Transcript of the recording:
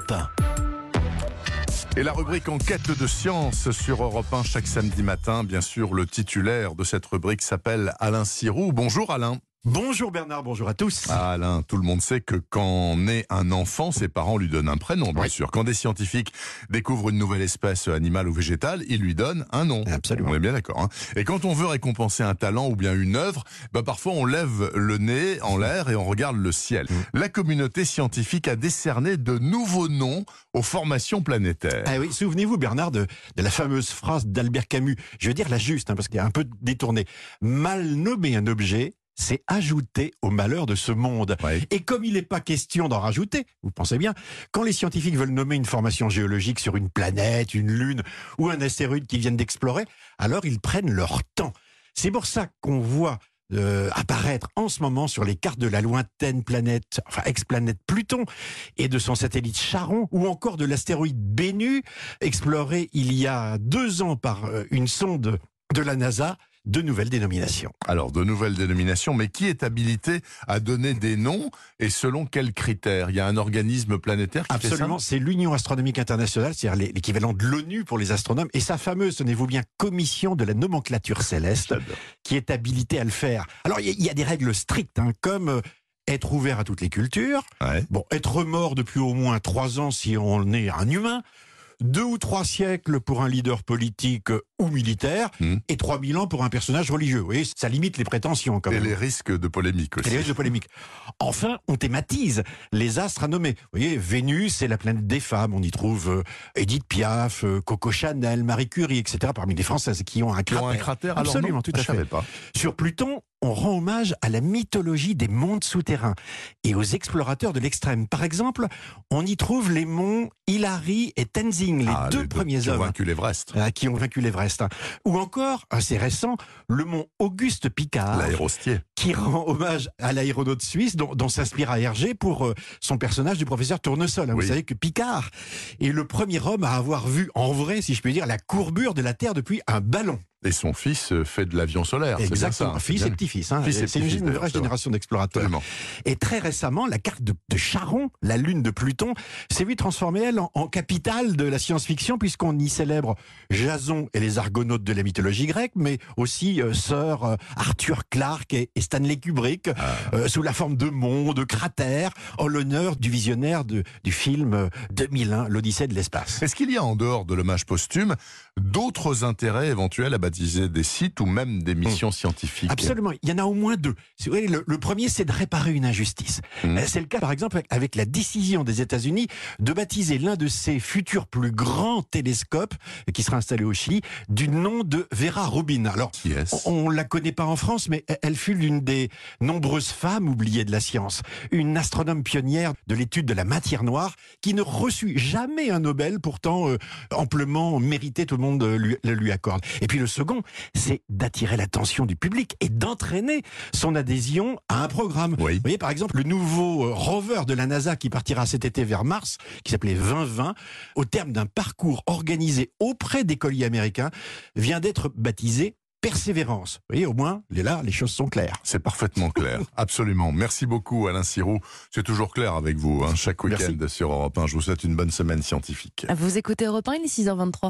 Europe 1. Et la rubrique Enquête de science sur Europe 1 chaque samedi matin. Bien sûr, le titulaire de cette rubrique s'appelle Alain Sirou. Bonjour Alain. Bonjour Bernard, bonjour à tous. Ah, Alain, tout le monde sait que quand naît un enfant, ses parents lui donnent un prénom, bien Oui. sûr. Quand des scientifiques découvrent une nouvelle espèce animale ou végétale, ils lui donnent un nom. Absolument. On est bien d'accord. hein. Et quand on veut récompenser un talent ou bien une œuvre, bah parfois on lève le nez en l'air et on regarde le ciel. La communauté scientifique a décerné de nouveaux noms aux formations planétaires. Ah oui, souvenez-vous Bernard de, de la fameuse phrase d'Albert Camus, je veux dire la juste, hein, parce qu'il est un peu détourné. Mal nommer un objet, c'est ajouter au malheur de ce monde. Ouais. Et comme il n'est pas question d'en rajouter, vous pensez bien, quand les scientifiques veulent nommer une formation géologique sur une planète, une lune ou un astéroïde qu'ils viennent d'explorer, alors ils prennent leur temps. C'est pour ça qu'on voit euh, apparaître en ce moment sur les cartes de la lointaine planète, enfin ex-planète Pluton, et de son satellite Charon, ou encore de l'astéroïde Bennu, exploré il y a deux ans par euh, une sonde de la NASA, de nouvelles dénominations. Alors, de nouvelles dénominations, mais qui est habilité à donner des noms et selon quels critères? Il y a un organisme planétaire qui Absolument, c'est l'Union astronomique internationale, c'est-à-dire l'é- l'équivalent de l'ONU pour les astronomes, et sa fameuse, tenez-vous bien, commission de la nomenclature céleste, qui est habilitée à le faire. Alors, il y, a- il y a des règles strictes, hein, comme euh, être ouvert à toutes les cultures, Ouais. bon, être mort depuis au moins trois ans si on est un humain, deux ou trois siècles pour un leader politique euh, ou militaire, Hmm. et 3000 ans pour un personnage religieux. Vous voyez, ça limite les prétentions quand Et même. les risques de polémique Et aussi. les risques de polémique. Enfin, on thématise les astres à nommer. Vous voyez, Vénus, c'est la planète des femmes. On y trouve euh, Edith Piaf, euh, Coco Chanel, Marie Curie, etc. Parmi les Françaises qui ont un cratère. ont un cratère alors Absolument, non, tout je à fait. savais pas. Sur Pluton, on rend hommage à la mythologie des mondes souterrains et aux explorateurs de l'extrême. Par exemple, on y trouve les monts Hilary et Tenzing, les Ah, deux premiers qui ont hommes vaincu l'Everest. euh, qui ont vaincu l'Everest. Ou encore, assez récent, le mont Auguste Picard L'aérostier. qui rend hommage à l'aéronaute suisse dont, dont s'inspire Hergé pour euh, son personnage du professeur Tournesol. hein. Oui. Vous savez que Picard est le premier homme à avoir vu en vrai, si je puis dire, la courbure de la Terre depuis un ballon. Et son fils euh, fait de l'avion solaire. bien Exactement, ça, hein, fils et bien. petit-fils. hein. Fils et C'est une, vraie génération d'explorateurs. Et très récemment, la carte de, de Charon, la lune de Pluton, s'est vue transformer, elle, en, en capitale de la science-fiction, puisqu'on y célèbre Jason et les argonautes de la mythologie grecque, mais aussi euh, Sir euh, Arthur Clarke et, et Stanley Kubrick, Ah. euh, sous la forme de monts, de cratères, en l'honneur du visionnaire de- du film euh, 2001, l'Odyssée de l'espace. Est-ce qu'il y a en dehors de l'hommage posthume d'autres intérêts éventuels à baptiser des sites ou même des missions scientifiques Absolument, il y en a au moins deux. Voyez, Le, le premier, c'est de réparer une injustice. Mhm. Euh, C'est le cas, par exemple, avec- la décision des États-Unis de baptiser l'un de ses futurs plus grands télescopes, qui sera installé au Chili, du nom de Vera Rubin. Alors, on ne la connaît pas en France, mais elle- fut l'une des nombreuses femmes oubliées de la science. Une astronome pionnière de l'étude de la matière noire qui ne reçut jamais un Nobel, pourtant euh, amplement mérité, tout le monde euh, lui, lui accorde. Et puis le second, c'est d'attirer l'attention du public et d'entraîner son adhésion à un programme. Oui. Vous voyez, par exemple, le nouveau euh, rover de la NASA qui partira cet été vers Mars, qui s'appelait 2020, au terme d'un parcours organisé auprès d'écoliers américains, vient d'être baptisé Persévérance. Vous voyez, au moins, les- là, les choses sont claires. C'est parfaitement clair, absolument. Merci beaucoup Alain Sirou. C'est toujours clair avec vous, hein, chaque week-end sur Europe 1. Je vous souhaite une bonne semaine scientifique. Vous écoutez Europe 1, il est 6h23.